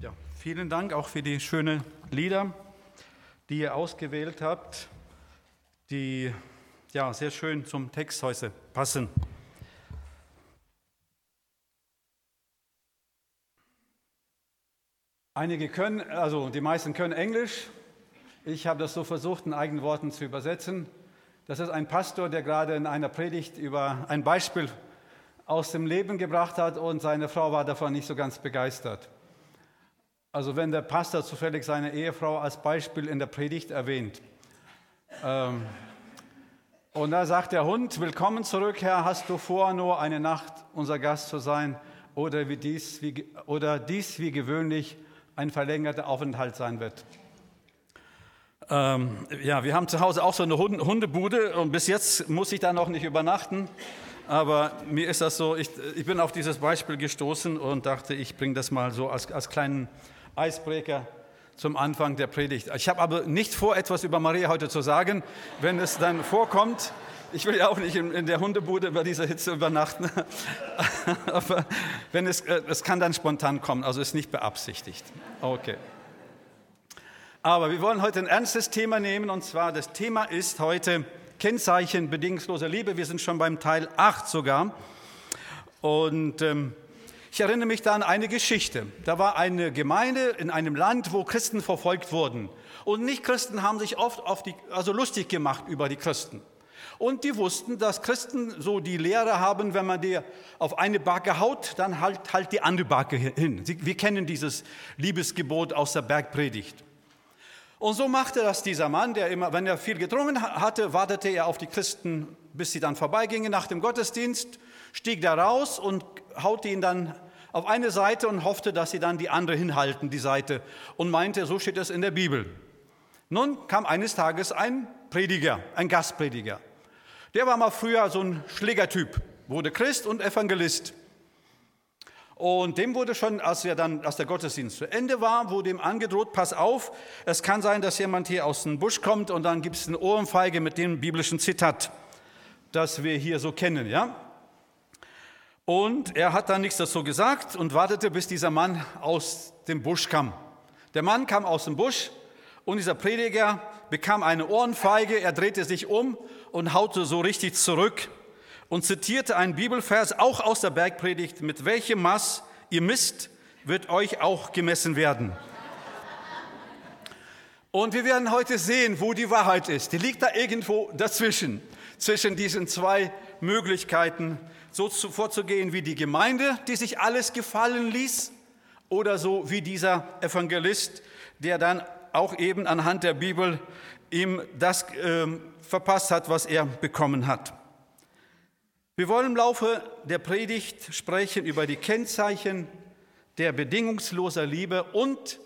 Ja, vielen Dank auch für die schönen Lieder, die ihr ausgewählt habt, die ja sehr schön zum Text heute passen. Einige können, also die meisten können Englisch. Ich habe das so versucht, in eigenen Worten zu übersetzen. Das ist ein Pastor, der gerade in einer Predigt über ein Beispiel aus dem Leben gebracht hat und seine Frau war davon nicht so ganz begeistert. Also wenn der Pastor zufällig seine Ehefrau als Beispiel in der Predigt erwähnt. Ähm, und da sagt der Hund, willkommen zurück, Herr, hast du vor, nur eine Nacht unser Gast zu sein oder, wie dies, wie, oder dies wie gewöhnlich ein verlängerter Aufenthalt sein wird. Ähm, ja, wir haben zu Hause auch so eine Hundebude und bis jetzt muss ich da noch nicht übernachten. Aber mir ist das so, ich, ich bin auf dieses Beispiel gestoßen und dachte, ich bringe das mal so als, als kleinen Eisbrecher zum Anfang der Predigt. Ich habe aber nicht vor, etwas über Maria heute zu sagen. Wenn es dann vorkommt, ich will ja auch nicht in, der Hundebude bei dieser Hitze übernachten, aber wenn es, äh, es kann dann spontan kommen, also ist nicht beabsichtigt. Okay. Aber wir wollen heute ein ernstes Thema nehmen und zwar das Thema ist heute Kennzeichen bedingungsloser Liebe. Wir sind schon beim Teil 8 sogar. Und ähm, ich erinnere mich da an eine Geschichte. Da war eine Gemeinde in einem Land, wo Christen verfolgt wurden. Und Nicht-Christen haben sich oft auf die, also lustig gemacht über die Christen. Und die wussten, dass Christen so die Lehre haben, wenn man dir auf eine Backe haut, dann halt, halt die andere Backe hin. Wir kennen dieses Liebesgebot aus der Bergpredigt. Und so machte das dieser Mann, der immer, wenn er viel getrunken hatte, wartete er auf die Christen, bis sie dann vorbeigingen nach dem Gottesdienst, stieg da raus und haute ihn dann auf eine Seite und hoffte, dass sie dann die andere hinhalten, die Seite, und meinte, so steht es in der Bibel. Nun kam eines Tages ein Prediger, ein Gastprediger. Der war mal früher so ein Schlägertyp, wurde Christ und Evangelist. Und dem wurde schon, als, er dann, als der Gottesdienst zu Ende war, wurde ihm angedroht, pass auf, es kann sein, dass jemand hier aus dem Busch kommt und dann gibt es eine Ohrenfeige mit dem biblischen Zitat, das wir hier so kennen, ja? Und er hat dann nichts dazu gesagt und wartete, bis dieser Mann aus dem Busch kam. Der Mann kam aus dem Busch und dieser Prediger bekam eine Ohrenfeige, er drehte sich um und haute so richtig zurück und zitierte einen Bibelvers auch aus der Bergpredigt, mit welchem Maß ihr misst, wird euch auch gemessen werden. Und wir werden heute sehen, wo die Wahrheit ist. Die liegt da irgendwo dazwischen, zwischen diesen zwei Möglichkeiten, so vorzugehen wie die Gemeinde, die sich alles gefallen ließ, oder so wie dieser Evangelist, der dann auch eben anhand der Bibel ihm das äh, verpasst hat, was er bekommen hat. Wir wollen im Laufe der Predigt sprechen über die Kennzeichen der bedingungsloser Liebe und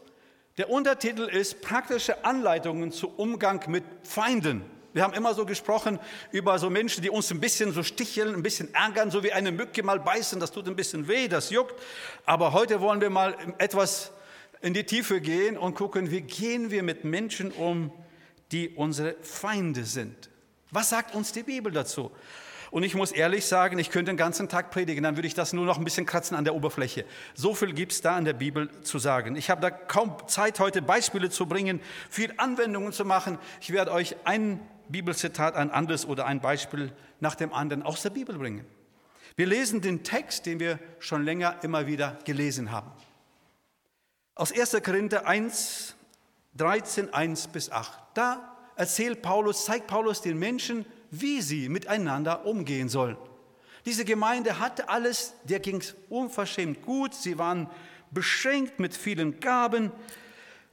der Untertitel ist praktische Anleitungen zum Umgang mit Feinden. Wir haben immer so gesprochen über so Menschen, die uns ein bisschen so sticheln, ein bisschen ärgern, so wie eine Mücke mal beißen, das tut ein bisschen weh, das juckt. Aber heute wollen wir mal etwas in die Tiefe gehen und gucken, wie gehen wir mit Menschen um, die unsere Feinde sind. Was sagt uns die Bibel dazu? Und ich muss ehrlich sagen, ich könnte den ganzen Tag predigen, dann würde ich das nur noch ein bisschen kratzen an der Oberfläche. So viel gibt es da in der Bibel zu sagen. Ich habe da kaum Zeit, heute Beispiele zu bringen, viel Anwendungen zu machen. Ich werde euch ein Bibelzitat, ein anderes oder ein Beispiel nach dem anderen aus der Bibel bringen. Wir lesen den Text, den wir schon länger immer wieder gelesen haben. Aus 1. Korinther 1, 13, 1 bis 8. Da erzählt Paulus, zeigt Paulus den Menschen, wie sie miteinander umgehen sollen. Diese Gemeinde hatte alles, der ging es unverschämt gut, sie waren beschenkt mit vielen Gaben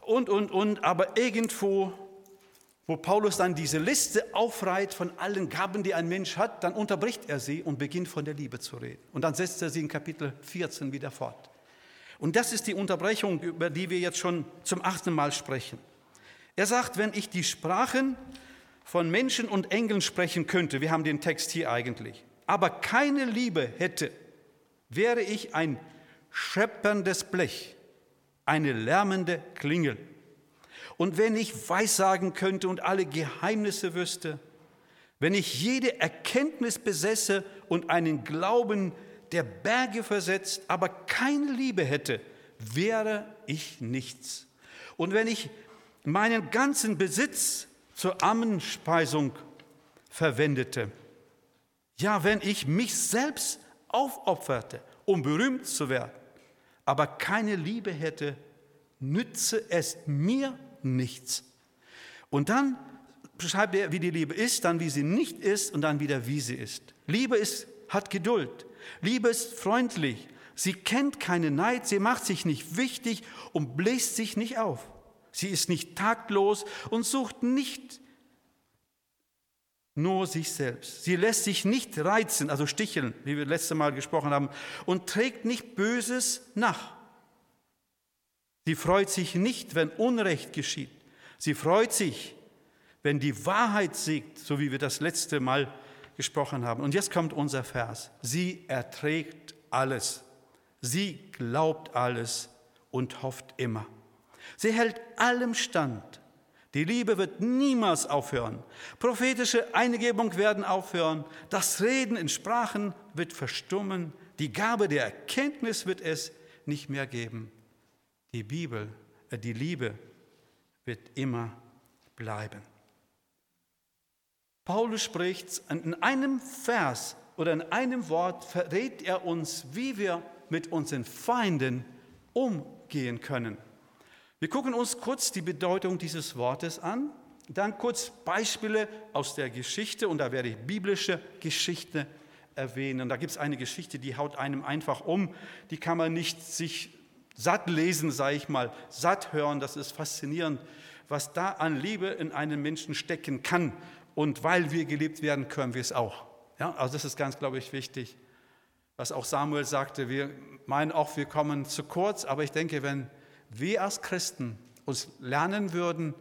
und, und, und, aber irgendwo, wo Paulus dann diese Liste aufreiht von allen Gaben, die ein Mensch hat, dann unterbricht er sie und beginnt von der Liebe zu reden. Und dann setzt er sie in Kapitel 14 wieder fort. Und das ist die Unterbrechung, über die wir jetzt schon zum achten Mal sprechen. Er sagt, wenn ich die Sprachen von Menschen und Engeln sprechen könnte, wir haben den Text hier eigentlich, aber keine Liebe hätte, wäre ich ein schepperndes Blech, eine lärmende Klingel. Und wenn ich Weissagen könnte und alle Geheimnisse wüsste, wenn ich jede Erkenntnis besäße und einen Glauben, der Berge versetzt, aber keine Liebe hätte, wäre ich nichts. Und wenn ich meinen ganzen Besitz zur Ammenspeisung verwendete, ja, wenn ich mich selbst aufopferte, um berühmt zu werden, aber keine Liebe hätte, nütze es mir nichts. Und dann beschreibt er, wie die Liebe ist, dann wie sie nicht ist und dann wieder wie sie ist. Liebe ist, hat Geduld. Liebe ist freundlich. Sie kennt keinen Neid, sie macht sich nicht wichtig und bläst sich nicht auf. Sie ist nicht taktlos und sucht nicht nur sich selbst. Sie lässt sich nicht reizen, also sticheln, wie wir letzte Mal gesprochen haben, und trägt nicht Böses nach. Sie freut sich nicht, wenn Unrecht geschieht. Sie freut sich, wenn die Wahrheit siegt, so wie wir das letzte Mal gesprochen haben. Und jetzt kommt unser Vers. Sie erträgt alles. Sie glaubt alles und hofft immer. Sie hält allem stand. Die Liebe wird niemals aufhören. Prophetische Eingebung werden aufhören. Das Reden in Sprachen wird verstummen. Die Gabe der Erkenntnis wird es nicht mehr geben. Die Bibel, äh, die Liebe wird immer bleiben. Paulus spricht in einem Vers oder in einem Wort verrät er uns, wie wir mit unseren Feinden umgehen können. Wir gucken uns kurz die Bedeutung dieses Wortes an, dann kurz Beispiele aus der Geschichte und da werde ich biblische Geschichte erwähnen. Und da gibt es eine Geschichte, die haut einem einfach um, die kann man nicht sich satt lesen, sage ich mal, satt hören. Das ist faszinierend, was da an Liebe in einem Menschen stecken kann. Und weil wir geliebt werden, können wir es auch. Ja, also das ist ganz, glaube ich, wichtig. Was auch Samuel sagte, wir meinen auch, wir kommen zu kurz, aber ich denke, wenn wir als Christen uns lernen würden,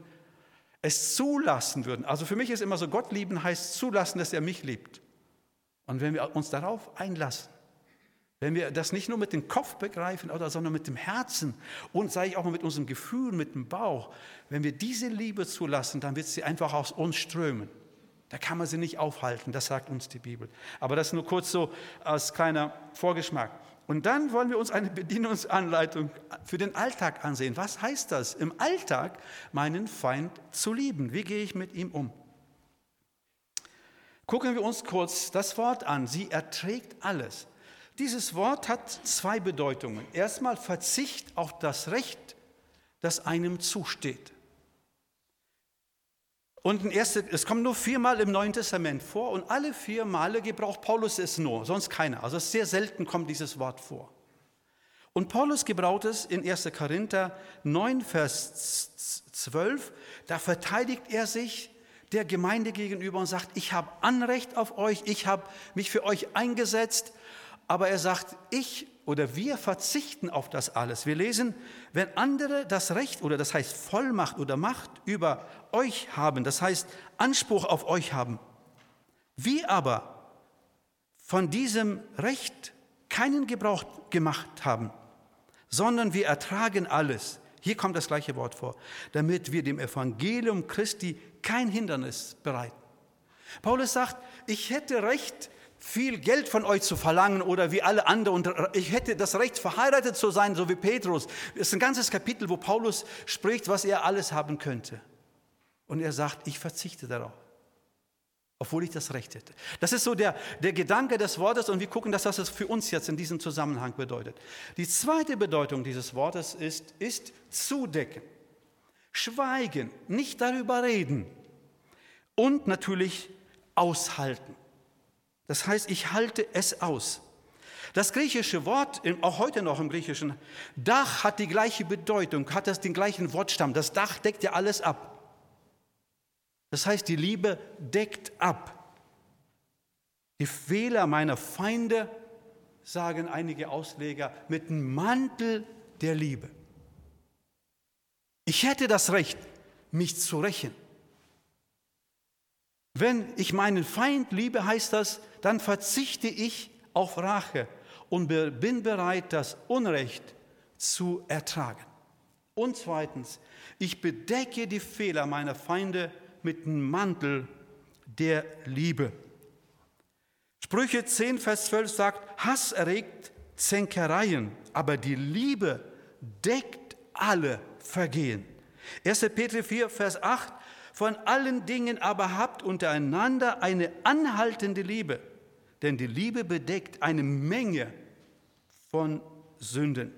es zulassen würden. Also für mich ist immer so, Gott lieben heißt zulassen, dass er mich liebt. Und wenn wir uns darauf einlassen, wenn wir das nicht nur mit dem Kopf begreifen, sondern mit dem Herzen und sage ich auch mal mit unserem Gefühl, mit dem Bauch, wenn wir diese Liebe zulassen, dann wird sie einfach aus uns strömen. Da kann man sie nicht aufhalten, das sagt uns die Bibel. Aber das nur kurz so als kleiner Vorgeschmack. Und dann wollen wir uns eine Bedienungsanleitung für den Alltag ansehen. Was heißt das, im Alltag meinen Feind zu lieben? Wie gehe ich mit ihm um? Gucken wir uns kurz das Wort an. Sie erträgt alles. Dieses Wort hat zwei Bedeutungen. Erstmal Verzicht auf das Recht, das einem zusteht. Und erste, es kommt nur viermal im Neuen Testament vor und alle vier Male gebraucht Paulus es nur, sonst keiner. Also sehr selten kommt dieses Wort vor. Und Paulus gebraucht es in 1. Korinther 9, Vers 12. Da verteidigt er sich der Gemeinde gegenüber und sagt, ich habe Anrecht auf euch, ich habe mich für euch eingesetzt, aber er sagt, ich oder wir verzichten auf das alles. Wir lesen, wenn andere das Recht oder das heißt Vollmacht oder Macht über euch haben, das heißt Anspruch auf euch haben, wir aber von diesem Recht keinen Gebrauch gemacht haben, sondern wir ertragen alles. Hier kommt das gleiche Wort vor, damit wir dem Evangelium Christi kein Hindernis bereiten. Paulus sagt, ich hätte Recht, viel Geld von euch zu verlangen oder wie alle anderen. Und ich hätte das Recht, verheiratet zu sein, so wie Petrus. Es ist ein ganzes Kapitel, wo Paulus spricht, was er alles haben könnte. Und er sagt, ich verzichte darauf, obwohl ich das Recht hätte. Das ist so der, der Gedanke des Wortes und wir gucken, dass das für uns jetzt in diesem Zusammenhang bedeutet. Die zweite Bedeutung dieses Wortes ist, ist zudecken, schweigen, nicht darüber reden und natürlich aushalten. Das heißt, ich halte es aus. Das griechische Wort, auch heute noch im Griechischen, Dach hat die gleiche Bedeutung, hat das den gleichen Wortstamm. Das Dach deckt ja alles ab. Das heißt, die Liebe deckt ab. Die Fehler meiner Feinde, sagen einige Ausleger, mit dem Mantel der Liebe. Ich hätte das Recht, mich zu rächen. Wenn ich meinen Feind liebe, heißt das, dann verzichte ich auf Rache und bin bereit, das Unrecht zu ertragen. Und zweitens, ich bedecke die Fehler meiner Feinde mit dem Mantel der Liebe. Sprüche 10, Vers 12 sagt, Hass erregt Zänkereien, aber die Liebe deckt alle Vergehen. 1. Petrus 4, Vers 8, von allen Dingen aber habt untereinander eine anhaltende Liebe, denn die Liebe bedeckt eine Menge von Sünden.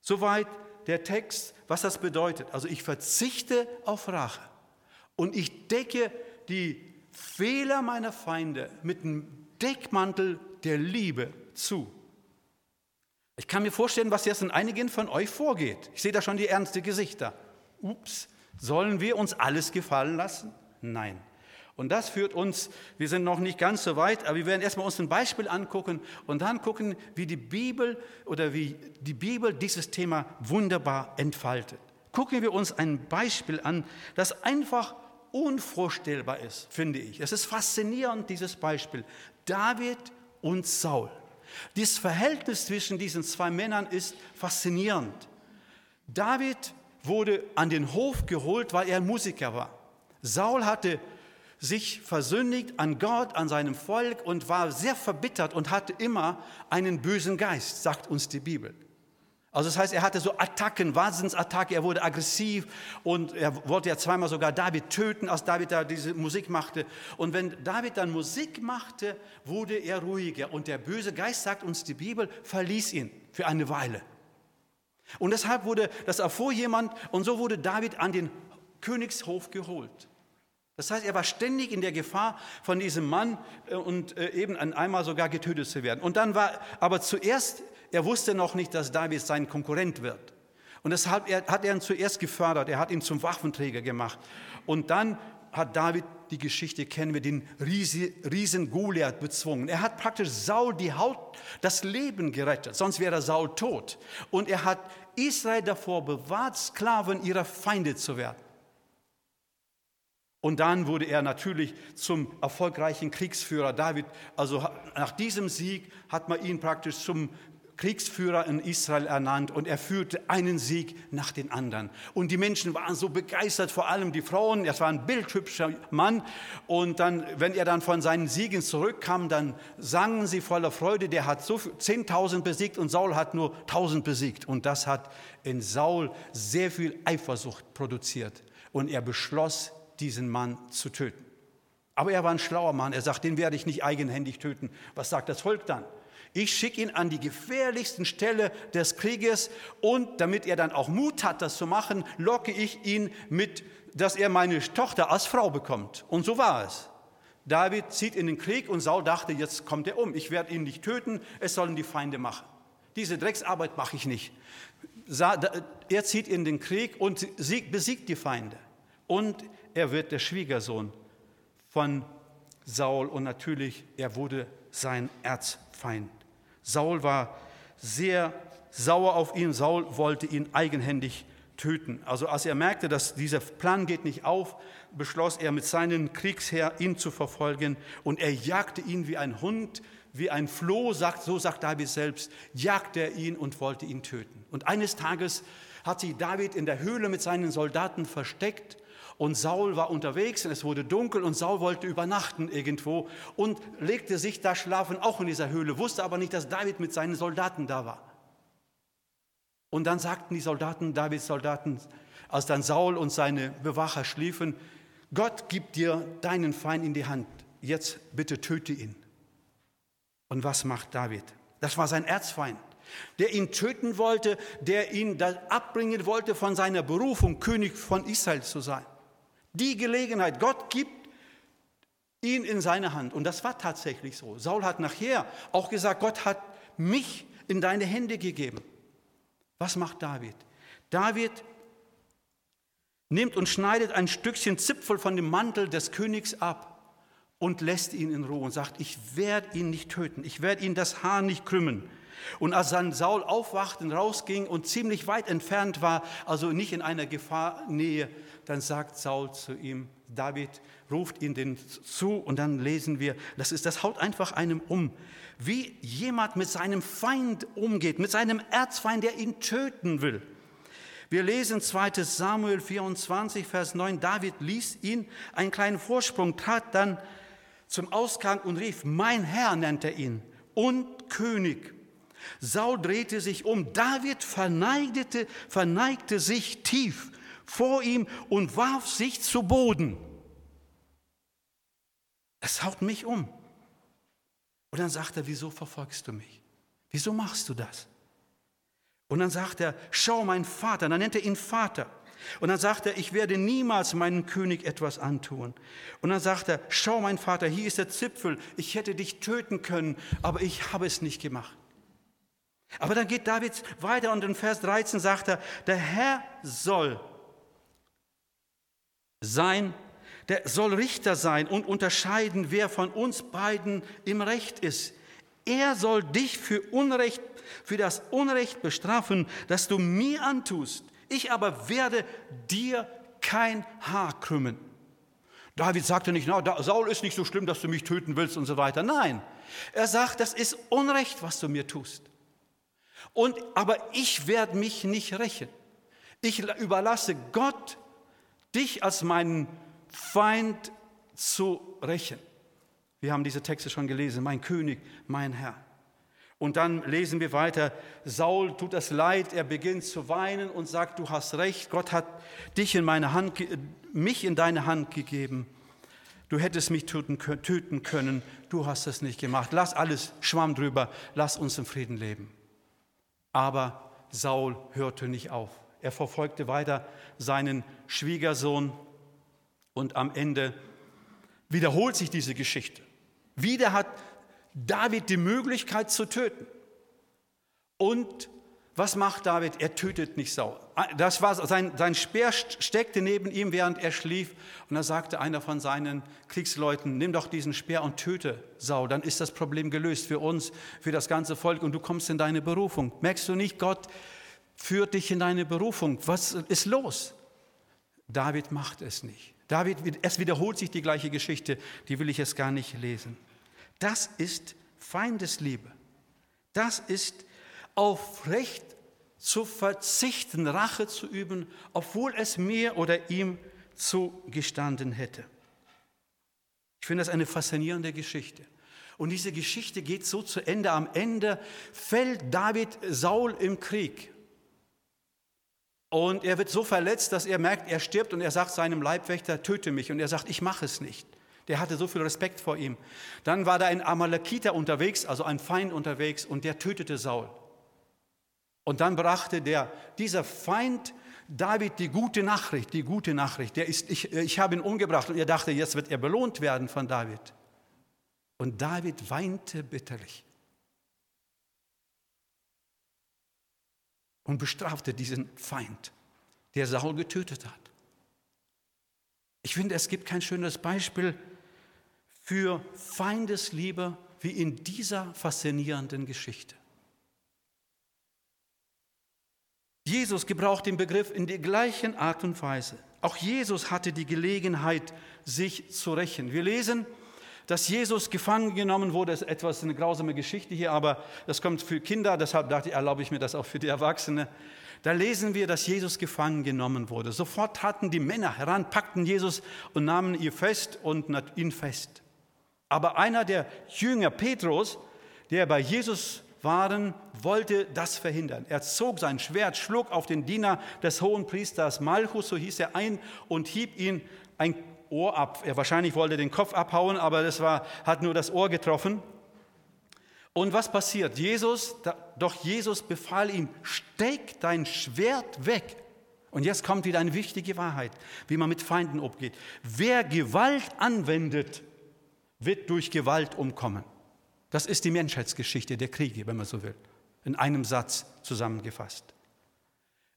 Soweit der Text, was das bedeutet. Also ich verzichte auf Rache und ich decke die Fehler meiner Feinde mit dem Deckmantel der Liebe zu. Ich kann mir vorstellen, was jetzt in einigen von euch vorgeht. Ich sehe da schon die ernsten Gesichter. Ups, sollen wir uns alles gefallen lassen? Nein. Und das führt uns, wir sind noch nicht ganz so weit, aber wir werden erstmal uns ein Beispiel angucken und dann gucken, wie die Bibel oder wie die Bibel dieses Thema wunderbar entfaltet. Gucken wir uns ein Beispiel an, das einfach unvorstellbar ist, finde ich. Es ist faszinierend, dieses Beispiel. David und Saul. Dieses Verhältnis zwischen diesen zwei Männern ist faszinierend. David wurde an den Hof geholt, weil er Musiker war. Saul hatte sich versündigt an Gott, an seinem Volk und war sehr verbittert und hatte immer einen bösen Geist, sagt uns die Bibel. Also das heißt, er hatte so Attacken, Wahnsinnsattacke, er wurde aggressiv und er wollte ja zweimal sogar David töten, als David da diese Musik machte. Und wenn David dann Musik machte, wurde er ruhiger und der böse Geist, sagt uns die Bibel, verließ ihn für eine Weile. Und deshalb wurde, das erfuhr jemand und so wurde David an den Königshof geholt. Das heißt, er war ständig in der Gefahr, von diesem Mann äh, und äh, eben einmal sogar getötet zu werden. Und dann war, aber zuerst, er wusste noch nicht, dass David sein Konkurrent wird. Und deshalb hat er ihn zuerst gefördert, er hat ihn zum Waffenträger gemacht. Und dann hat David, die Geschichte kennen wir, den Riesen Goliath bezwungen. Er hat praktisch Saul die Haut, das Leben gerettet, sonst wäre Saul tot. Und er hat Israel davor bewahrt, Sklaven ihrer Feinde zu werden. Und dann wurde er natürlich zum erfolgreichen Kriegsführer. David, also nach diesem Sieg hat man ihn praktisch zum Kriegsführer in Israel ernannt und er führte einen Sieg nach den anderen. Und die Menschen waren so begeistert, vor allem die Frauen. Er war ein bildhübscher Mann. Und dann, wenn er dann von seinen Siegen zurückkam, dann sangen sie voller Freude, der hat so 10.000 besiegt und Saul hat nur 1.000 besiegt. Und das hat in Saul sehr viel Eifersucht produziert. Und er beschloss, diesen Mann zu töten. Aber er war ein schlauer Mann. Er sagt, den werde ich nicht eigenhändig töten. Was sagt das Volk dann? Ich schicke ihn an die gefährlichsten Stelle des Krieges und damit er dann auch Mut hat, das zu machen, locke ich ihn mit, dass er meine Tochter als Frau bekommt. Und so war es. David zieht in den Krieg und Saul dachte, jetzt kommt er um. Ich werde ihn nicht töten, es sollen die Feinde machen. Diese Drecksarbeit mache ich nicht. Er zieht in den Krieg und besiegt die Feinde. Und er wird der Schwiegersohn von Saul und natürlich, er wurde sein Erzfeind. Saul war sehr sauer auf ihn. Saul wollte ihn eigenhändig töten. Also als er merkte, dass dieser Plan geht nicht auf, beschloss er mit seinem Kriegsheer ihn zu verfolgen und er jagte ihn wie ein Hund, wie ein Floh, sagt, so sagt David selbst, jagte er ihn und wollte ihn töten. Und eines Tages hat sich David in der Höhle mit seinen Soldaten versteckt und Saul war unterwegs und es wurde dunkel und Saul wollte übernachten irgendwo und legte sich da schlafen, auch in dieser Höhle, wusste aber nicht, dass David mit seinen Soldaten da war. Und dann sagten die Soldaten, Davids Soldaten, als dann Saul und seine Bewacher schliefen, Gott gibt dir deinen Feind in die Hand, jetzt bitte töte ihn. Und was macht David? Das war sein Erzfeind, der ihn töten wollte, der ihn abbringen wollte von seiner Berufung, König von Israel zu sein. Die Gelegenheit, Gott gibt ihn in seine Hand. Und das war tatsächlich so. Saul hat nachher auch gesagt, Gott hat mich in deine Hände gegeben. Was macht David? David nimmt und schneidet ein Stückchen Zipfel von dem Mantel des Königs ab und lässt ihn in Ruhe und sagt, ich werde ihn nicht töten, ich werde ihn das Haar nicht krümmen. Und als dann Saul aufwachte und rausging und ziemlich weit entfernt war, also nicht in einer Gefahrnähe, dann sagt Saul zu ihm, David ruft ihn den zu und dann lesen wir, das ist, das haut einfach einem um, wie jemand mit seinem Feind umgeht, mit seinem Erzfeind, der ihn töten will. Wir lesen 2 Samuel 24, Vers 9, David ließ ihn einen kleinen Vorsprung, trat dann zum Ausgang und rief, mein Herr nennt er ihn und König. Saul drehte sich um. David verneigte, verneigte sich tief vor ihm und warf sich zu Boden. Es haut mich um. Und dann sagt er, wieso verfolgst du mich? Wieso machst du das? Und dann sagt er, schau mein Vater, dann nennt er ihn Vater. Und dann sagt er, ich werde niemals meinem König etwas antun. Und dann sagt er, schau mein Vater, hier ist der Zipfel, ich hätte dich töten können, aber ich habe es nicht gemacht. Aber dann geht David weiter und in Vers 13 sagt er, der Herr soll sein, der soll Richter sein und unterscheiden, wer von uns beiden im Recht ist. Er soll dich für Unrecht, für das Unrecht bestrafen, das du mir antust. Ich aber werde dir kein Haar krümmen. David sagte nicht, na, Saul ist nicht so schlimm, dass du mich töten willst und so weiter. Nein, er sagt, das ist Unrecht, was du mir tust. Und, aber ich werde mich nicht rächen. Ich überlasse Gott, dich als meinen Feind zu rächen. Wir haben diese Texte schon gelesen, mein König, mein Herr. Und dann lesen wir weiter, Saul tut das leid, er beginnt zu weinen und sagt, du hast recht, Gott hat dich in meine Hand, mich in deine Hand gegeben. Du hättest mich töten können, du hast es nicht gemacht. Lass alles Schwamm drüber, lass uns im Frieden leben. Aber Saul hörte nicht auf. Er verfolgte weiter seinen Schwiegersohn und am Ende wiederholt sich diese Geschichte. Wieder hat David die Möglichkeit zu töten. Und was macht David? Er tötet nicht Saul. Das war sein, sein Speer steckte neben ihm, während er schlief. Und da sagte einer von seinen Kriegsleuten, nimm doch diesen Speer und töte Saul. Dann ist das Problem gelöst für uns, für das ganze Volk und du kommst in deine Berufung. Merkst du nicht, Gott führt dich in deine Berufung. Was ist los? David macht es nicht. David, es wiederholt sich die gleiche Geschichte, die will ich jetzt gar nicht lesen. Das ist Feindesliebe. Das ist auf Recht zu verzichten, Rache zu üben, obwohl es mir oder ihm zugestanden hätte. Ich finde das eine faszinierende Geschichte. Und diese Geschichte geht so zu Ende. Am Ende fällt David Saul im Krieg. Und er wird so verletzt, dass er merkt, er stirbt und er sagt seinem Leibwächter, töte mich. Und er sagt, ich mache es nicht. Der hatte so viel Respekt vor ihm. Dann war da ein Amalekiter unterwegs, also ein Feind unterwegs, und der tötete Saul. Und dann brachte der, dieser Feind David die gute Nachricht, die gute Nachricht. Der ist, ich, ich habe ihn umgebracht und er dachte, jetzt wird er belohnt werden von David. Und David weinte bitterlich und bestrafte diesen Feind, der Saul getötet hat. Ich finde, es gibt kein schönes Beispiel für Feindesliebe wie in dieser faszinierenden Geschichte. Jesus gebraucht den Begriff in der gleichen Art und Weise. Auch Jesus hatte die Gelegenheit, sich zu rächen. Wir lesen, dass Jesus gefangen genommen wurde. Ist etwas eine grausame Geschichte hier, aber das kommt für Kinder, deshalb dachte ich, erlaube ich mir das auch für die Erwachsenen. Da lesen wir, dass Jesus gefangen genommen wurde. Sofort taten die Männer heran, packten Jesus und nahmen ihn fest und ihn fest. Aber einer der Jünger, Petrus, der bei Jesus waren, wollte das verhindern. Er zog sein Schwert, schlug auf den Diener des hohen Priesters Malchus, so hieß er, ein und hieb ihn ein Ohr ab. Er wahrscheinlich wollte den Kopf abhauen, aber das war, hat nur das Ohr getroffen. Und was passiert? Jesus, doch Jesus befahl ihm, steck dein Schwert weg. Und jetzt kommt wieder eine wichtige Wahrheit, wie man mit Feinden umgeht. Wer Gewalt anwendet, wird durch Gewalt umkommen. Das ist die Menschheitsgeschichte der Kriege, wenn man so will, in einem Satz zusammengefasst.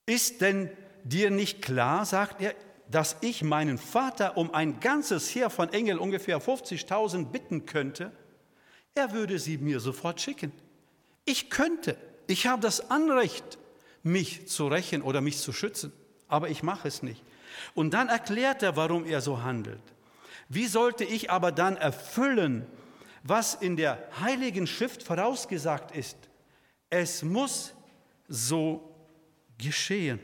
Ist denn dir nicht klar, sagt er, dass ich meinen Vater um ein ganzes Heer von Engeln, ungefähr 50.000, bitten könnte? Er würde sie mir sofort schicken. Ich könnte, ich habe das Anrecht, mich zu rächen oder mich zu schützen, aber ich mache es nicht. Und dann erklärt er, warum er so handelt. Wie sollte ich aber dann erfüllen, was in der Heiligen Schrift vorausgesagt ist? Es muss so geschehen.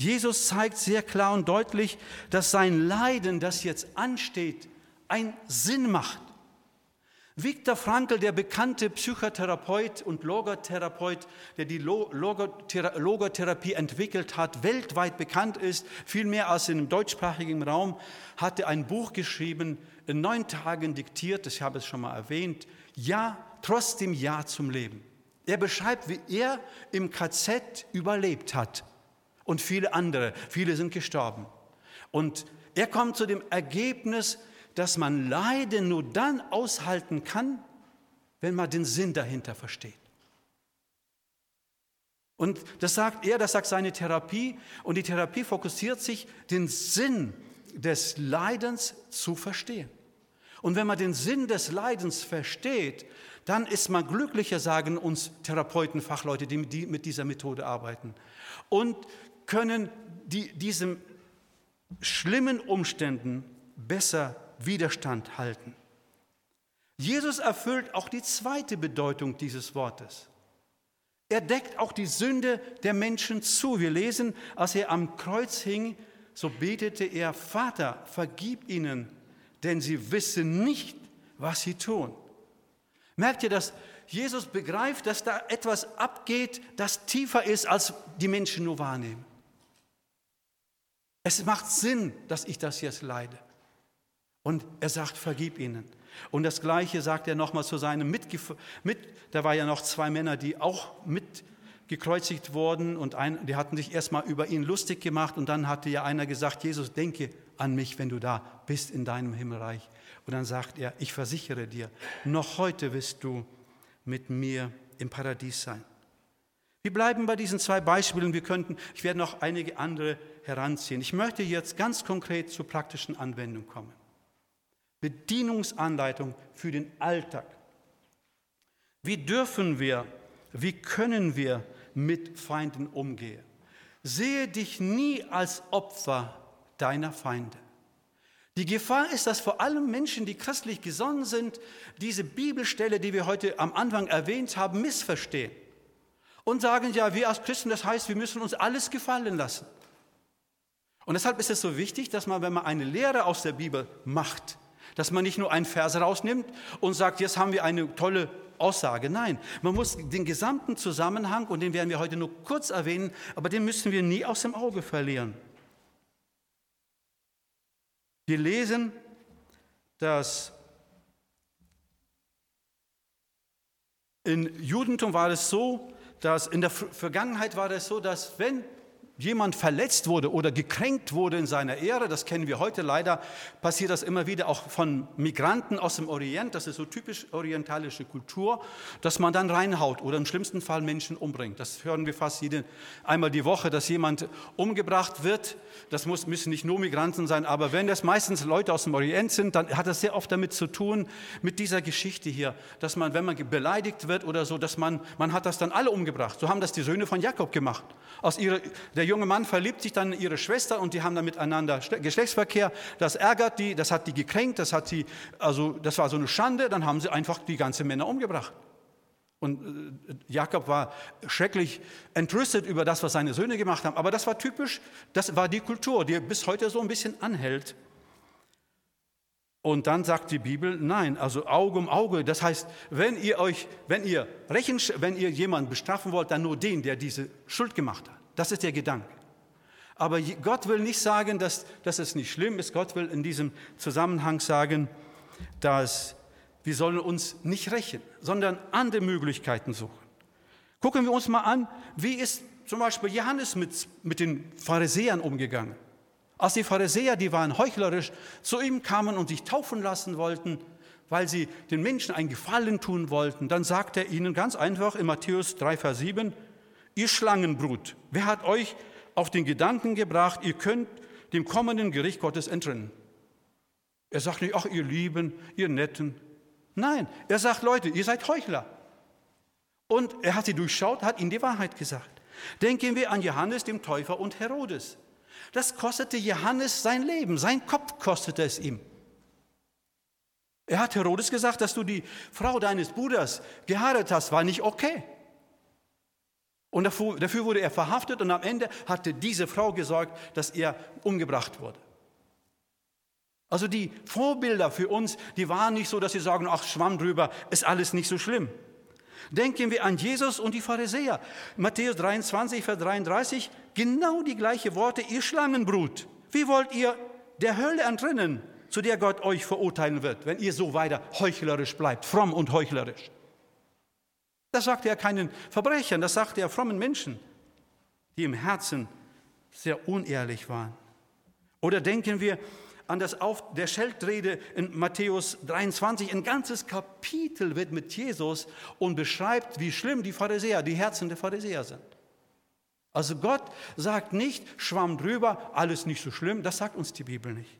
Jesus zeigt sehr klar und deutlich, dass sein Leiden, das jetzt ansteht, einen Sinn macht. Viktor Frankl, der bekannte Psychotherapeut und Logotherapeut, der die Logotherapie entwickelt hat, weltweit bekannt ist, viel mehr als im deutschsprachigen Raum, hatte ein Buch geschrieben, in neun Tagen diktiert, ich habe es schon mal erwähnt, Ja, trotzdem Ja zum Leben. Er beschreibt, wie er im KZ überlebt hat und viele andere, viele sind gestorben. Und er kommt zu dem Ergebnis, dass man Leiden nur dann aushalten kann, wenn man den Sinn dahinter versteht. Und das sagt er, das sagt seine Therapie. Und die Therapie fokussiert sich, den Sinn des Leidens zu verstehen. Und wenn man den Sinn des Leidens versteht, dann ist man glücklicher, sagen uns Therapeuten, Fachleute, die mit dieser Methode arbeiten. Und können die, diesen schlimmen Umständen besser Widerstand halten. Jesus erfüllt auch die zweite Bedeutung dieses Wortes. Er deckt auch die Sünde der Menschen zu. Wir lesen, als er am Kreuz hing, so betete er, Vater, vergib ihnen, denn sie wissen nicht, was sie tun. Merkt ihr, dass Jesus begreift, dass da etwas abgeht, das tiefer ist, als die Menschen nur wahrnehmen. Es macht Sinn, dass ich das jetzt leide. Und er sagt, vergib ihnen. Und das Gleiche sagt er nochmal zu seinem Mitgef mit, da war ja noch zwei Männer, die auch mitgekreuzigt wurden und ein, die hatten sich erstmal über ihn lustig gemacht und dann hatte ja einer gesagt, Jesus, denke an mich, wenn du da bist in deinem Himmelreich. Und dann sagt er, ich versichere dir, noch heute wirst du mit mir im Paradies sein. Wir bleiben bei diesen zwei Beispielen. Wir könnten, ich werde noch einige andere heranziehen. Ich möchte jetzt ganz konkret zur praktischen Anwendung kommen. Bedienungsanleitung für den Alltag. Wie dürfen wir, wie können wir mit Feinden umgehen? Sehe dich nie als Opfer deiner Feinde. Die Gefahr ist, dass vor allem Menschen, die christlich gesonnen sind, diese Bibelstelle, die wir heute am Anfang erwähnt haben, missverstehen und sagen, ja, wir als Christen, das heißt, wir müssen uns alles gefallen lassen. Und deshalb ist es so wichtig, dass man, wenn man eine Lehre aus der Bibel macht, dass man nicht nur einen Vers rausnimmt und sagt, jetzt haben wir eine tolle Aussage. Nein, man muss den gesamten Zusammenhang, und den werden wir heute nur kurz erwähnen, aber den müssen wir nie aus dem Auge verlieren. Wir lesen, dass in Judentum war es so, dass in der Vergangenheit war es so, dass wenn jemand verletzt wurde oder gekränkt wurde in seiner Ehre, das kennen wir heute leider, passiert das immer wieder auch von Migranten aus dem Orient, das ist so typisch orientalische Kultur, dass man dann reinhaut oder im schlimmsten Fall Menschen umbringt. Das hören wir fast jede, einmal die Woche, dass jemand umgebracht wird. Das muss, müssen nicht nur Migranten sein, aber wenn das meistens Leute aus dem Orient sind, dann hat das sehr oft damit zu tun, mit dieser Geschichte hier, dass man, wenn man beleidigt wird oder so, dass man, man hat das dann alle umgebracht. So haben das die Söhne von Jakob gemacht. Aus ihrer, der junge Mann verliebt sich dann in ihre Schwester und die haben dann miteinander Geschlechtsverkehr. Das ärgert die, das hat die gekränkt, das, hat die, also, das war so eine Schande. Dann haben sie einfach die ganzen Männer umgebracht. Und äh, Jakob war schrecklich entrüstet über das, was seine Söhne gemacht haben. Aber das war typisch, das war die Kultur, die bis heute so ein bisschen anhält. Und dann sagt die Bibel, nein, also Auge um Auge. Das heißt, wenn ihr euch, wenn ihr Rechen, wenn ihr jemanden bestrafen wollt, dann nur den, der diese Schuld gemacht hat. Das ist der Gedanke. Aber Gott will nicht sagen, dass, dass es nicht schlimm ist. Gott will in diesem Zusammenhang sagen, dass wir sollen uns nicht rächen, sondern andere Möglichkeiten suchen. Gucken wir uns mal an, wie ist zum Beispiel Johannes mit, mit den Pharisäern umgegangen. Als die Pharisäer, die waren heuchlerisch, zu ihm kamen und sich taufen lassen wollten, weil sie den Menschen einen Gefallen tun wollten, dann sagt er ihnen ganz einfach in Matthäus 3, Vers 7, Ihr Schlangenbrut, wer hat euch auf den Gedanken gebracht, ihr könnt dem kommenden Gericht Gottes entrinnen? Er sagt nicht, ach ihr Lieben, ihr Netten. Nein, er sagt, Leute, ihr seid Heuchler. Und er hat sie durchschaut, hat ihnen die Wahrheit gesagt. Denken wir an Johannes, dem Täufer und Herodes. Das kostete Johannes sein Leben, sein Kopf kostete es ihm. Er hat Herodes gesagt, dass du die Frau deines Bruders geheiratet hast, war nicht okay. Und dafür wurde er verhaftet und am Ende hatte diese Frau gesorgt, dass er umgebracht wurde. Also die Vorbilder für uns, die waren nicht so, dass sie sagen, ach, schwamm drüber, ist alles nicht so schlimm. Denken wir an Jesus und die Pharisäer. Matthäus 23, Vers 33, genau die gleiche Worte, ihr Schlangenbrut. Wie wollt ihr der Hölle entrinnen, zu der Gott euch verurteilen wird, wenn ihr so weiter heuchlerisch bleibt, fromm und heuchlerisch? Das sagt er keinen Verbrechern, das sagt er frommen Menschen, die im Herzen sehr unehrlich waren. Oder denken wir an das Auf der Scheldrede in Matthäus 23. Ein ganzes Kapitel wird mit Jesus und beschreibt, wie schlimm die Pharisäer, die Herzen der Pharisäer sind. Also Gott sagt nicht, schwamm drüber, alles nicht so schlimm, das sagt uns die Bibel nicht.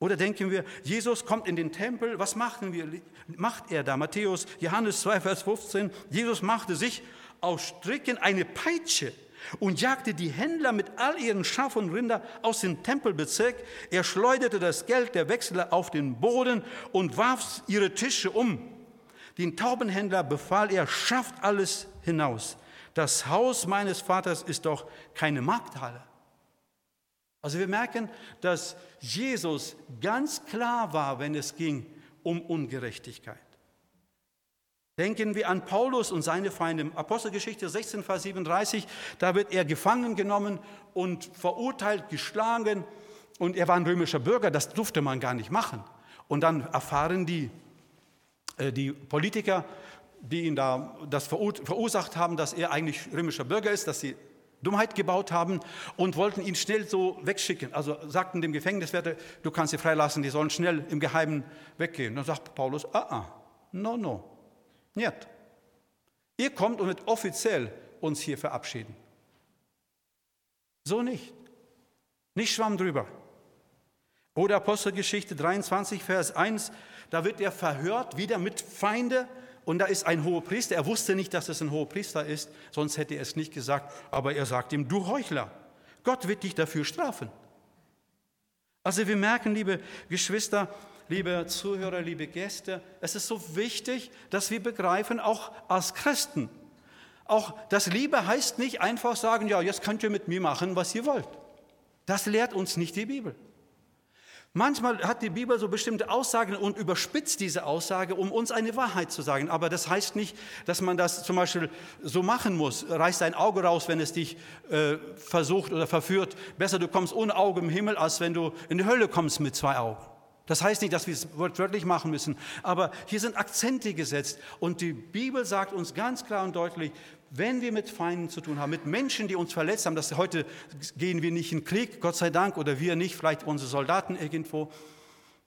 Oder denken wir, Jesus kommt in den Tempel, was machen wir, macht er da? Matthäus, Johannes 2, Vers 15, Jesus machte sich aus Stricken eine Peitsche und jagte die Händler mit all ihren Schaf und Rinder aus dem Tempelbezirk. Er schleuderte das Geld der Wechsler auf den Boden und warf ihre Tische um. Den Taubenhändler befahl er, schafft alles hinaus. Das Haus meines Vaters ist doch keine Markthalle. Also wir merken, dass Jesus ganz klar war, wenn es ging um Ungerechtigkeit. Denken wir an Paulus und seine Feinde. Apostelgeschichte 16, Vers 37, da wird er gefangen genommen und verurteilt, geschlagen. Und er war ein römischer Bürger, das durfte man gar nicht machen. Und dann erfahren die, äh, die Politiker, die ihn da das verursacht haben, dass er eigentlich römischer Bürger ist, dass sie Dummheit gebaut haben und wollten ihn schnell so wegschicken. Also sagten dem Gefängniswärter, du kannst sie freilassen, die sollen schnell im Geheimen weggehen. Dann sagt Paulus, ah, ah, no, no, nicht. Ihr kommt und wird offiziell uns hier verabschieden. So nicht. Nicht schwamm drüber. Oder Apostelgeschichte 23, Vers 1, da wird er verhört, wieder mit Feinde. Und da ist ein hoher Priester. Er wusste nicht, dass es ein hoher Priester ist, sonst hätte er es nicht gesagt. Aber er sagt ihm, du Heuchler, Gott wird dich dafür strafen. Also wir merken, liebe Geschwister, liebe Zuhörer, liebe Gäste, es ist so wichtig, dass wir begreifen, auch als Christen, auch das Liebe heißt nicht einfach sagen, ja, jetzt könnt ihr mit mir machen, was ihr wollt. Das lehrt uns nicht die Bibel. Manchmal hat die Bibel so bestimmte Aussagen und überspitzt diese Aussage, um uns eine Wahrheit zu sagen. Aber das heißt nicht, dass man das zum Beispiel so machen muss. Reiß dein Auge raus, wenn es dich äh, versucht oder verführt. Besser du kommst ohne Auge im Himmel, als wenn du in die Hölle kommst mit zwei Augen. Das heißt nicht, dass wir es wortwörtlich machen müssen, aber hier sind Akzente gesetzt und die Bibel sagt uns ganz klar und deutlich, wenn wir mit Feinden zu tun haben, mit Menschen, die uns verletzt haben, dass heute gehen wir nicht in Krieg, Gott sei Dank, oder wir nicht, vielleicht unsere Soldaten irgendwo,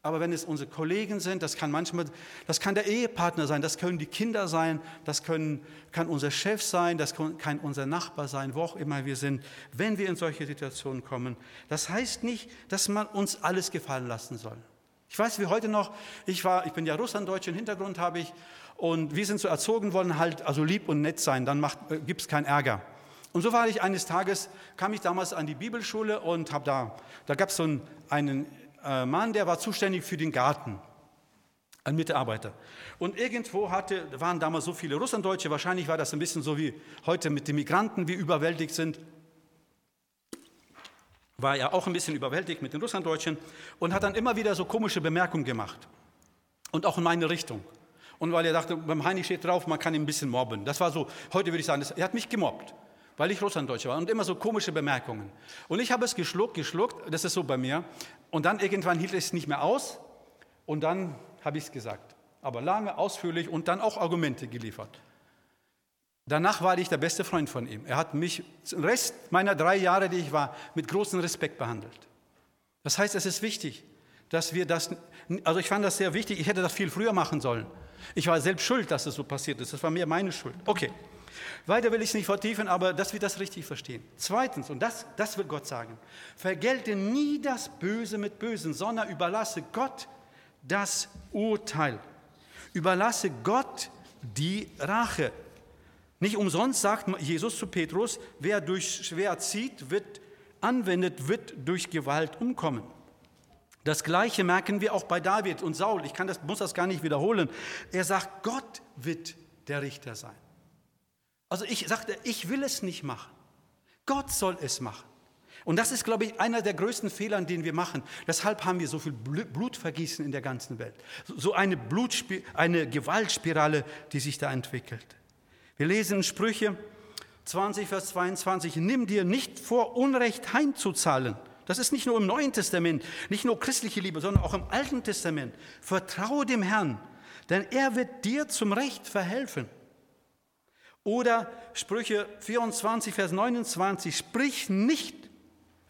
aber wenn es unsere Kollegen sind, das kann manchmal, das kann der Ehepartner sein, das können die Kinder sein, das können, kann unser Chef sein, das kann unser Nachbar sein, wo auch immer wir sind, wenn wir in solche Situationen kommen. Das heißt nicht, dass man uns alles gefallen lassen soll. Ich weiß wie heute noch, ich, war, ich bin ja russlanddeutschen Hintergrund habe ich und wir sind so erzogen worden, halt also lieb und nett sein, dann äh, gibt es keinen Ärger. Und so war ich eines Tages, kam ich damals an die Bibelschule und habe da, da gab es so einen, einen äh, Mann, der war zuständig für den Garten, ein Mitarbeiter. Und irgendwo hatte, waren damals so viele Russlanddeutsche, wahrscheinlich war das ein bisschen so wie heute mit den Migranten, wie überwältigt sind war ja auch ein bisschen überwältigt mit den Russlanddeutschen und hat dann immer wieder so komische Bemerkungen gemacht. Und auch in meine Richtung. Und weil er dachte, beim Heini steht drauf, man kann ihn ein bisschen mobben. Das war so, heute würde ich sagen, das, er hat mich gemobbt, weil ich Russlanddeutscher war. Und immer so komische Bemerkungen. Und ich habe es geschluckt, geschluckt, das ist so bei mir. Und dann irgendwann hielt es nicht mehr aus. Und dann habe ich es gesagt. Aber lange, ausführlich und dann auch Argumente geliefert. Danach war ich der beste Freund von ihm. Er hat mich den Rest meiner drei Jahre, die ich war, mit großem Respekt behandelt. Das heißt, es ist wichtig, dass wir das, also ich fand das sehr wichtig, ich hätte das viel früher machen sollen. Ich war selbst schuld, dass es so passiert ist. Das war mir meine Schuld. Okay. Weiter will ich es nicht vertiefen, aber dass wir das richtig verstehen. Zweitens, und das, das will Gott sagen, vergelte nie das Böse mit Bösen, sondern überlasse Gott das Urteil. Überlasse Gott die Rache. Nicht umsonst sagt Jesus zu Petrus, wer durch Schwert zieht, wird anwendet, wird durch Gewalt umkommen. Das Gleiche merken wir auch bei David und Saul. Ich kann das, muss das gar nicht wiederholen. Er sagt, Gott wird der Richter sein. Also ich sagte, ich will es nicht machen. Gott soll es machen. Und das ist, glaube ich, einer der größten Fehler, den wir machen. Deshalb haben wir so viel Blutvergießen in der ganzen Welt. So eine, eine Gewaltspirale, die sich da entwickelt. Wir lesen Sprüche 20, Vers 22, nimm dir nicht vor, Unrecht heimzuzahlen. Das ist nicht nur im Neuen Testament, nicht nur christliche Liebe, sondern auch im Alten Testament. Vertraue dem Herrn, denn er wird dir zum Recht verhelfen. Oder Sprüche 24, Vers 29, sprich nicht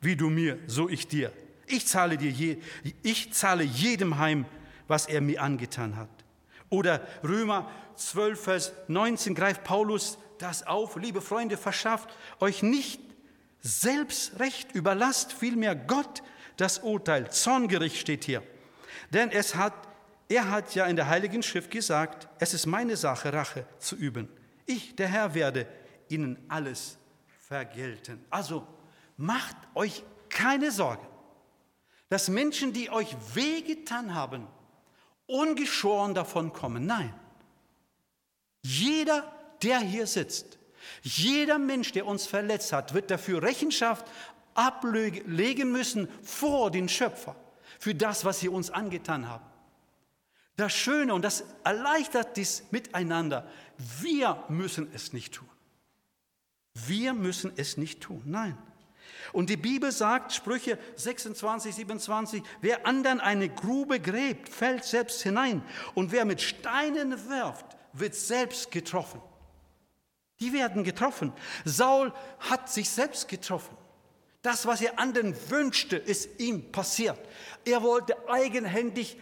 wie du mir, so ich dir. Ich zahle dir je, ich zahle jedem heim, was er mir angetan hat. Oder Römer 12, Vers 19 greift Paulus das auf. Liebe Freunde, verschafft euch nicht selbst Recht, überlasst vielmehr Gott das Urteil. Zorngericht steht hier. Denn es hat, er hat ja in der Heiligen Schrift gesagt, es ist meine Sache, Rache zu üben. Ich, der Herr, werde ihnen alles vergelten. Also macht euch keine Sorge, dass Menschen, die euch wehgetan haben, ungeschoren davon kommen. Nein. Jeder, der hier sitzt, jeder Mensch, der uns verletzt hat, wird dafür Rechenschaft ablegen müssen vor den Schöpfer für das, was sie uns angetan haben. Das Schöne und das erleichtert dies Miteinander. Wir müssen es nicht tun. Wir müssen es nicht tun. Nein. Und die Bibel sagt, Sprüche 26, 27, wer anderen eine Grube gräbt, fällt selbst hinein. Und wer mit Steinen wirft, wird selbst getroffen. Die werden getroffen. Saul hat sich selbst getroffen. Das, was er anderen wünschte, ist ihm passiert. Er wollte eigenhändig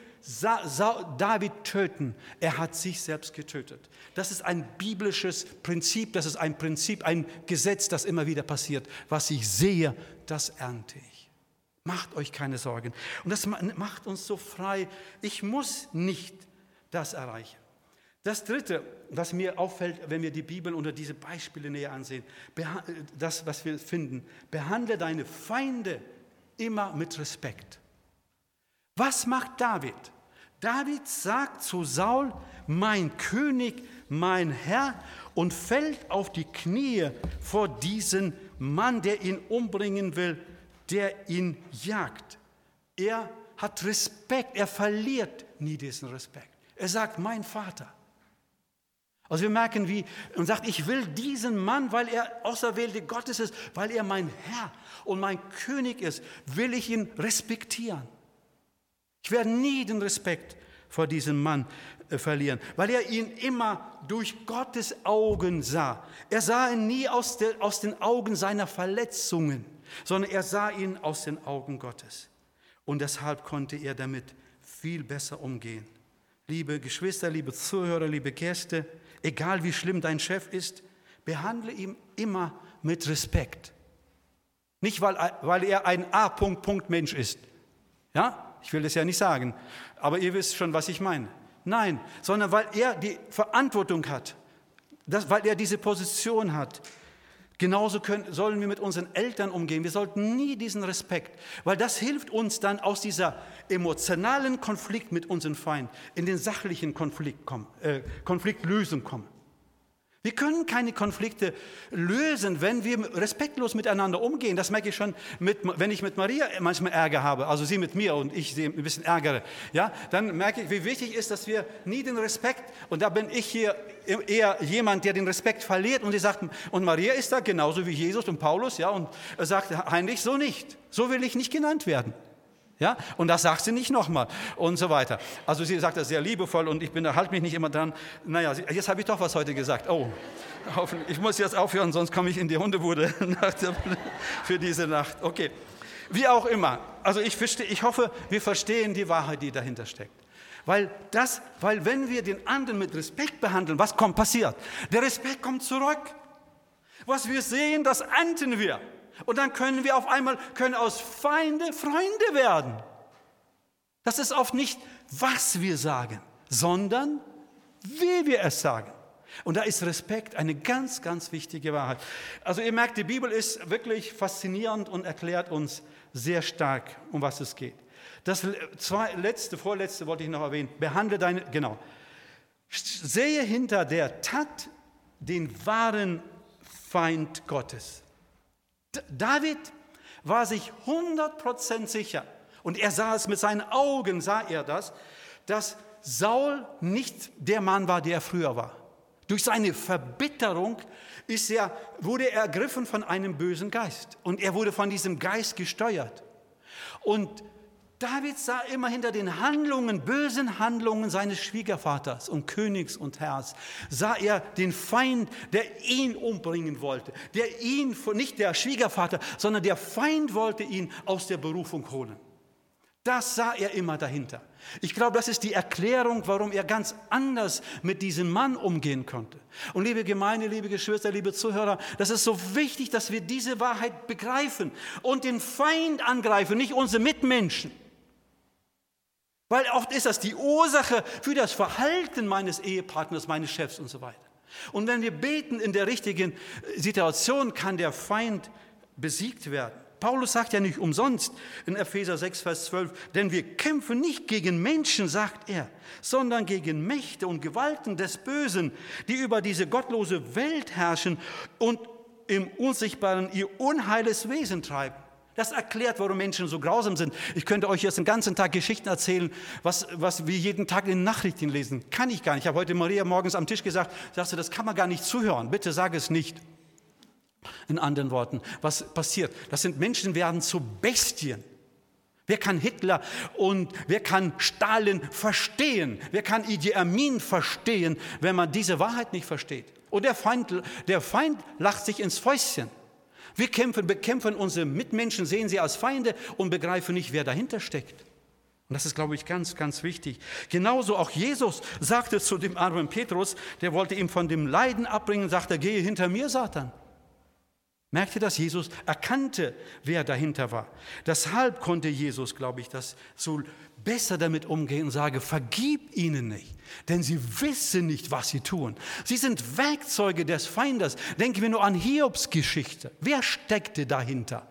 David töten. Er hat sich selbst getötet. Das ist ein biblisches Prinzip, das ist ein Prinzip, ein Gesetz, das immer wieder passiert. Was ich sehe, das ernte ich. Macht euch keine Sorgen. Und das macht uns so frei. Ich muss nicht das erreichen. Das Dritte, was mir auffällt, wenn wir die Bibel unter diese Beispiele näher ansehen, das, was wir finden, behandle deine Feinde immer mit Respekt. Was macht David? David sagt zu Saul, mein König, mein Herr, und fällt auf die Knie vor diesen Mann, der ihn umbringen will, der ihn jagt. Er hat Respekt, er verliert nie diesen Respekt. Er sagt, mein Vater. Also wir merken, wie, und sagt, ich will diesen Mann, weil er Auserwählte Gottes ist, weil er mein Herr und mein König ist, will ich ihn respektieren. Ich werde nie den Respekt vor diesem Mann äh, verlieren, weil er ihn immer durch Gottes Augen sah. Er sah ihn nie aus, der, aus den Augen seiner Verletzungen, sondern er sah ihn aus den Augen Gottes. Und deshalb konnte er damit viel besser umgehen. Liebe Geschwister, liebe Zuhörer, liebe Gäste, egal wie schlimm dein Chef ist, behandle ihn immer mit Respekt. Nicht, weil, weil er ein A-Punkt-Punkt-Mensch ist. Ja? Ich will das ja nicht sagen, aber ihr wisst schon, was ich meine. Nein, sondern weil er die Verantwortung hat, das, weil er diese Position hat. Genauso können, sollen wir mit unseren Eltern umgehen. Wir sollten nie diesen Respekt, weil das hilft uns dann aus dieser emotionalen Konflikt mit unseren Feinden in den sachlichen Konflikt kommen, äh, Konfliktlösung kommen. Wir können keine Konflikte lösen, wenn wir respektlos miteinander umgehen. Das merke ich schon, mit, wenn ich mit Maria manchmal Ärger habe, also sie mit mir und ich sie ein bisschen ärgere. Ja, dann merke ich, wie wichtig ist, dass wir nie den Respekt, und da bin ich hier eher jemand, der den Respekt verliert und sie sagt, und Maria ist da genauso wie Jesus und Paulus, ja, und sagt, Heinrich, so nicht. So will ich nicht genannt werden. Ja? Und das sagt sie nicht nochmal und so weiter. Also sie sagt das sehr liebevoll und ich bin, halte mich nicht immer dran. Naja, jetzt habe ich doch was heute gesagt. Oh, ich muss jetzt aufhören, sonst komme ich in die Hundebude für diese Nacht. Okay, wie auch immer. Also ich, verstehe, ich hoffe, wir verstehen die Wahrheit, die dahinter steckt. Weil, das, weil wenn wir den anderen mit Respekt behandeln, was kommt passiert? Der Respekt kommt zurück. Was wir sehen, das ernten wir. Und dann können wir auf einmal, können aus Feinde Freunde werden. Das ist oft nicht, was wir sagen, sondern wie wir es sagen. Und da ist Respekt eine ganz, ganz wichtige Wahrheit. Also ihr merkt, die Bibel ist wirklich faszinierend und erklärt uns sehr stark, um was es geht. Das zwei, letzte, vorletzte wollte ich noch erwähnen. Behandle deine, genau. Sehe hinter der Tat den wahren Feind Gottes. David war sich 100% sicher, und er sah es mit seinen Augen, sah er das, dass Saul nicht der Mann war, der er früher war. Durch seine Verbitterung ist er, wurde er ergriffen von einem bösen Geist und er wurde von diesem Geist gesteuert. Und David sah immer hinter den Handlungen, bösen Handlungen seines Schwiegervaters und Königs und Herrs, sah er den Feind, der ihn umbringen wollte, der ihn, nicht der Schwiegervater, sondern der Feind wollte ihn aus der Berufung holen. Das sah er immer dahinter. Ich glaube, das ist die Erklärung, warum er ganz anders mit diesem Mann umgehen konnte. Und liebe Gemeinde, liebe Geschwister, liebe Zuhörer, das ist so wichtig, dass wir diese Wahrheit begreifen und den Feind angreifen, nicht unsere Mitmenschen. Weil oft ist das die Ursache für das Verhalten meines Ehepartners, meines Chefs und so weiter. Und wenn wir beten in der richtigen Situation, kann der Feind besiegt werden. Paulus sagt ja nicht umsonst in Epheser 6, Vers 12, denn wir kämpfen nicht gegen Menschen, sagt er, sondern gegen Mächte und Gewalten des Bösen, die über diese gottlose Welt herrschen und im Unsichtbaren ihr unheiles Wesen treiben. Das erklärt, warum Menschen so grausam sind. Ich könnte euch jetzt den ganzen Tag Geschichten erzählen, was, was wir jeden Tag in den Nachrichten lesen. Kann ich gar nicht. Ich habe heute Maria morgens am Tisch gesagt, sagst du, das kann man gar nicht zuhören. Bitte sag es nicht. In anderen Worten, was passiert? Das sind Menschen, werden zu Bestien. Wer kann Hitler und wer kann Stalin verstehen? Wer kann Idi Amin verstehen, wenn man diese Wahrheit nicht versteht? Und der Feind, der Feind lacht sich ins Fäustchen. Wir kämpfen, bekämpfen unsere Mitmenschen, sehen sie als Feinde und begreifen nicht, wer dahinter steckt. Und das ist, glaube ich, ganz, ganz wichtig. Genauso auch Jesus sagte zu dem armen Petrus, der wollte ihm von dem Leiden abbringen, sagte, gehe hinter mir, Satan. Merkte das? Jesus erkannte, wer dahinter war. Deshalb konnte Jesus, glaube ich, das so besser damit umgehen und sage, vergib ihnen nicht, denn sie wissen nicht, was sie tun. Sie sind Werkzeuge des Feindes. Denken wir nur an Hiobs Geschichte. Wer steckte dahinter?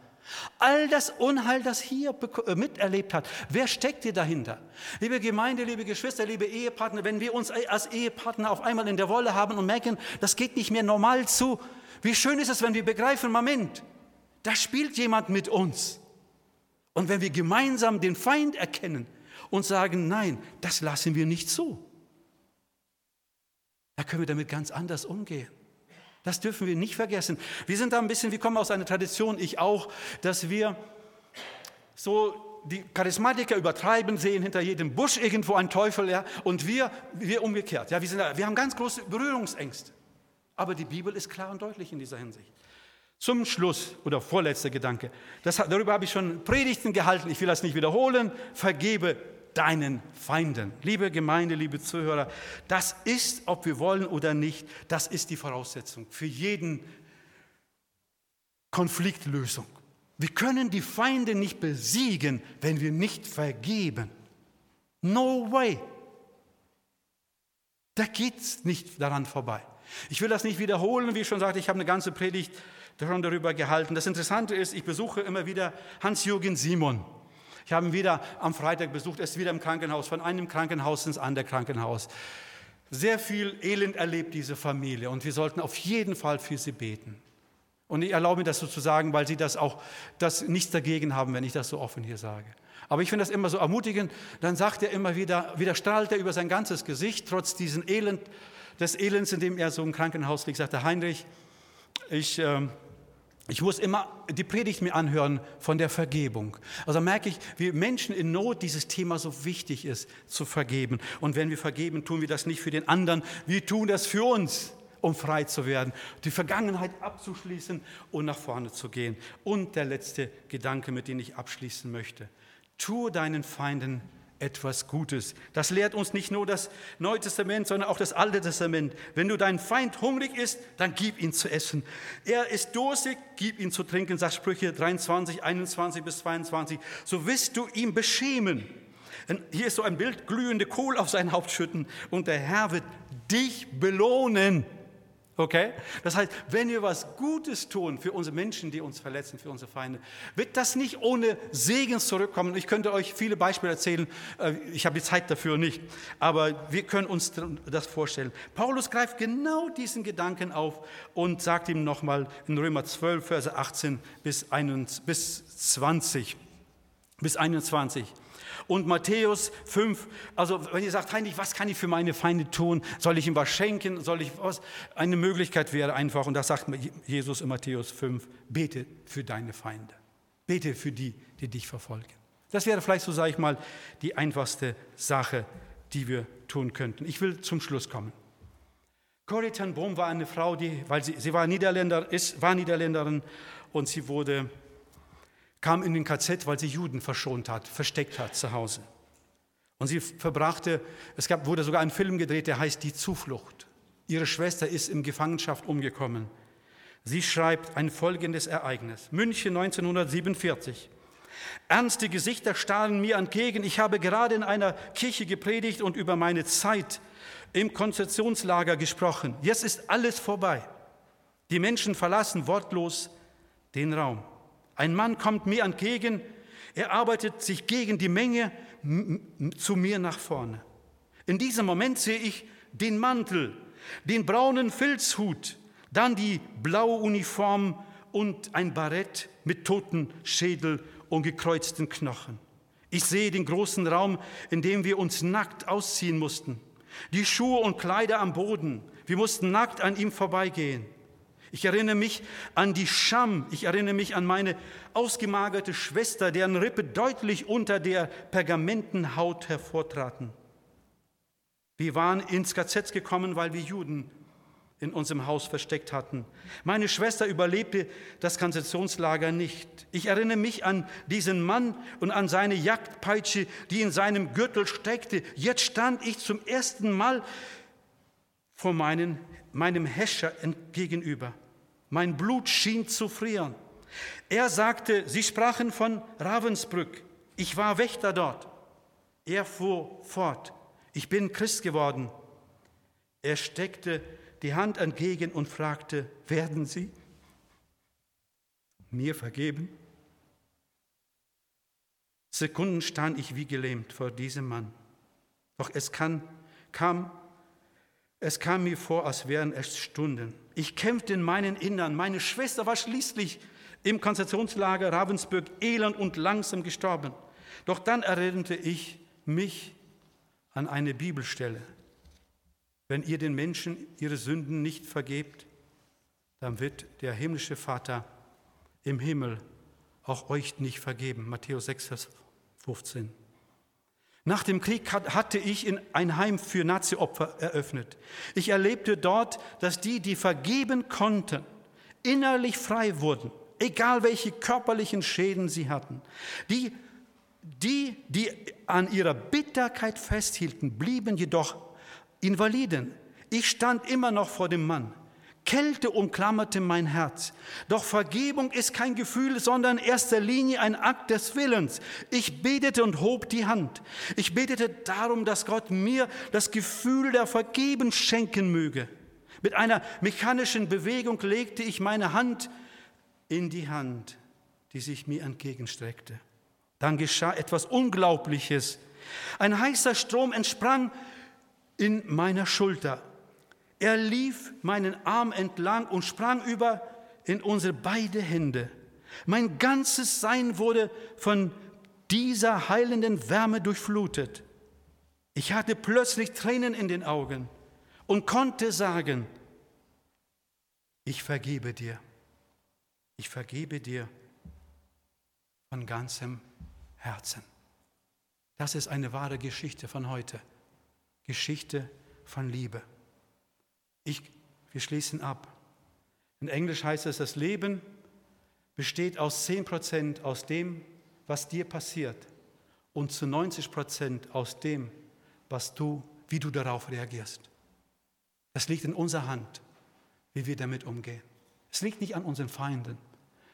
All das Unheil, das Hiob äh, miterlebt hat, wer steckte dahinter? Liebe Gemeinde, liebe Geschwister, liebe Ehepartner, wenn wir uns als Ehepartner auf einmal in der Wolle haben und merken, das geht nicht mehr normal zu, wie schön ist es, wenn wir begreifen, Moment, da spielt jemand mit uns. Und wenn wir gemeinsam den Feind erkennen, und sagen, nein, das lassen wir nicht zu. Da können wir damit ganz anders umgehen. Das dürfen wir nicht vergessen. Wir sind da ein bisschen, wir kommen aus einer Tradition, ich auch, dass wir so die Charismatiker übertreiben, sehen hinter jedem Busch irgendwo einen Teufel, ja, und wir, wir umgekehrt. Ja, wir, sind, wir haben ganz große Berührungsängste. Aber die Bibel ist klar und deutlich in dieser Hinsicht. Zum Schluss oder vorletzter Gedanke. Das, darüber habe ich schon Predigten gehalten. Ich will das nicht wiederholen. Vergebe deinen Feinden. Liebe Gemeinde, liebe Zuhörer, das ist, ob wir wollen oder nicht, das ist die Voraussetzung für jeden Konfliktlösung. Wir können die Feinde nicht besiegen, wenn wir nicht vergeben. No way. Da geht es nicht daran vorbei. Ich will das nicht wiederholen, wie ich schon sagte, ich habe eine ganze Predigt schon darüber gehalten. Das Interessante ist, ich besuche immer wieder Hans-Jürgen Simon. Ich habe ihn wieder am Freitag besucht, er ist wieder im Krankenhaus, von einem Krankenhaus ins andere Krankenhaus. Sehr viel Elend erlebt diese Familie und wir sollten auf jeden Fall für sie beten. Und ich erlaube mir das so zu sagen, weil sie das auch das nichts dagegen haben, wenn ich das so offen hier sage. Aber ich finde das immer so ermutigend. Dann sagt er immer wieder, wieder strahlt er über sein ganzes Gesicht, trotz diesen Elend, des Elends, in dem er so im Krankenhaus liegt, sagt er, Heinrich, ich, äh, ich muss immer die Predigt mir anhören von der Vergebung. Also merke ich, wie Menschen in Not dieses Thema so wichtig ist, zu vergeben. Und wenn wir vergeben, tun wir das nicht für den anderen, wir tun das für uns, um frei zu werden, die Vergangenheit abzuschließen und nach vorne zu gehen. Und der letzte Gedanke, mit dem ich abschließen möchte. Tue deinen Feinden etwas Gutes. Das lehrt uns nicht nur das Neue Testament, sondern auch das Alte Testament. Wenn du deinen Feind hungrig ist, dann gib ihn zu essen. Er ist durstig, gib ihn zu trinken, sagt Sprüche 23, 21 bis 22. So wirst du ihn beschämen. Hier ist so ein Bild, glühende Kohl auf sein Haupt schütten und der Herr wird dich belohnen. Okay? Das heißt, wenn wir was Gutes tun für unsere Menschen, die uns verletzen, für unsere Feinde, wird das nicht ohne Segen zurückkommen. Ich könnte euch viele Beispiele erzählen, äh, ich habe die Zeit dafür nicht, aber wir können uns das vorstellen. Paulus greift genau diesen Gedanken auf und sagt ihm nochmal in Römer 12, Verse 18 bis 20. Bis 21. Und Matthäus 5, also wenn ihr sagt, Heinrich, was kann ich für meine Feinde tun? Soll ich ihm was schenken? Soll ich was? Eine Möglichkeit wäre einfach, und das sagt Jesus in Matthäus 5, bete für deine Feinde. Bete für die, die dich verfolgen. Das wäre vielleicht, so sage ich mal, die einfachste Sache, die wir tun könnten. Ich will zum Schluss kommen. Corrie ten Boom war eine Frau, die, weil sie, sie war, Niederländer, ist, war Niederländerin und sie wurde kam in den KZ, weil sie Juden verschont hat, versteckt hat zu Hause. Und sie verbrachte, es gab, wurde sogar ein Film gedreht, der heißt Die Zuflucht. Ihre Schwester ist in Gefangenschaft umgekommen. Sie schreibt ein folgendes Ereignis. München 1947. Ernste Gesichter starren mir entgegen. Ich habe gerade in einer Kirche gepredigt und über meine Zeit im Konzentrationslager gesprochen. Jetzt ist alles vorbei. Die Menschen verlassen wortlos den Raum. Ein Mann kommt mir entgegen, er arbeitet sich gegen die Menge zu mir nach vorne. In diesem Moment sehe ich den Mantel, den braunen Filzhut, dann die blaue Uniform und ein Barett mit toten Schädel und gekreuzten Knochen. Ich sehe den großen Raum, in dem wir uns nackt ausziehen mussten. Die Schuhe und Kleider am Boden. Wir mussten nackt an ihm vorbeigehen. Ich erinnere mich an die Scham, ich erinnere mich an meine ausgemagerte Schwester, deren Rippe deutlich unter der Pergamentenhaut hervortraten. Wir waren ins KZ gekommen, weil wir Juden in unserem Haus versteckt hatten. Meine Schwester überlebte das Konzentrationslager nicht. Ich erinnere mich an diesen Mann und an seine Jagdpeitsche, die in seinem Gürtel steckte. Jetzt stand ich zum ersten Mal vor meinen, meinem Häscher gegenüber. Mein Blut schien zu frieren. Er sagte, sie sprachen von Ravensbrück. Ich war Wächter dort. Er fuhr fort. Ich bin Christ geworden. Er steckte die Hand entgegen und fragte, werden Sie mir vergeben? Sekunden stand ich wie gelähmt vor diesem Mann. Doch es kann, kam es kam mir vor, als wären es Stunden. Ich kämpfte in meinen Innern. Meine Schwester war schließlich im Konzentrationslager Ravensburg elend und langsam gestorben. Doch dann erinnerte ich mich an eine Bibelstelle. Wenn ihr den Menschen ihre Sünden nicht vergebt, dann wird der himmlische Vater im Himmel auch euch nicht vergeben. Matthäus 6, Vers 15. Nach dem Krieg hatte ich ein Heim für Nazi-Opfer eröffnet. Ich erlebte dort, dass die, die vergeben konnten, innerlich frei wurden, egal welche körperlichen Schäden sie hatten. Die, die, die an ihrer Bitterkeit festhielten, blieben jedoch Invaliden. Ich stand immer noch vor dem Mann. Kälte umklammerte mein Herz. Doch Vergebung ist kein Gefühl, sondern in erster Linie ein Akt des Willens. Ich betete und hob die Hand. Ich betete darum, dass Gott mir das Gefühl der Vergebung schenken möge. Mit einer mechanischen Bewegung legte ich meine Hand in die Hand, die sich mir entgegenstreckte. Dann geschah etwas Unglaubliches. Ein heißer Strom entsprang in meiner Schulter. Er lief meinen Arm entlang und sprang über in unsere beide Hände. Mein ganzes Sein wurde von dieser heilenden Wärme durchflutet. Ich hatte plötzlich Tränen in den Augen und konnte sagen, ich vergebe dir. Ich vergebe dir von ganzem Herzen. Das ist eine wahre Geschichte von heute. Geschichte von Liebe. Ich, wir schließen ab. In Englisch heißt es, das Leben besteht aus 10 Prozent aus dem, was dir passiert und zu 90 Prozent aus dem, was du, wie du darauf reagierst. Das liegt in unserer Hand, wie wir damit umgehen. Es liegt nicht an unseren Feinden.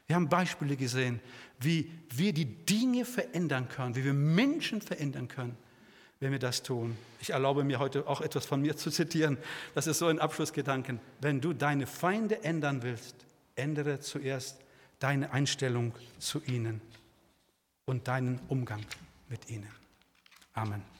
Wir haben Beispiele gesehen, wie wir die Dinge verändern können, wie wir Menschen verändern können, wenn wir das tun. Ich erlaube mir heute auch etwas von mir zu zitieren. Das ist so ein Abschlussgedanken. Wenn du deine Feinde ändern willst, ändere zuerst deine Einstellung zu ihnen und deinen Umgang mit ihnen. Amen.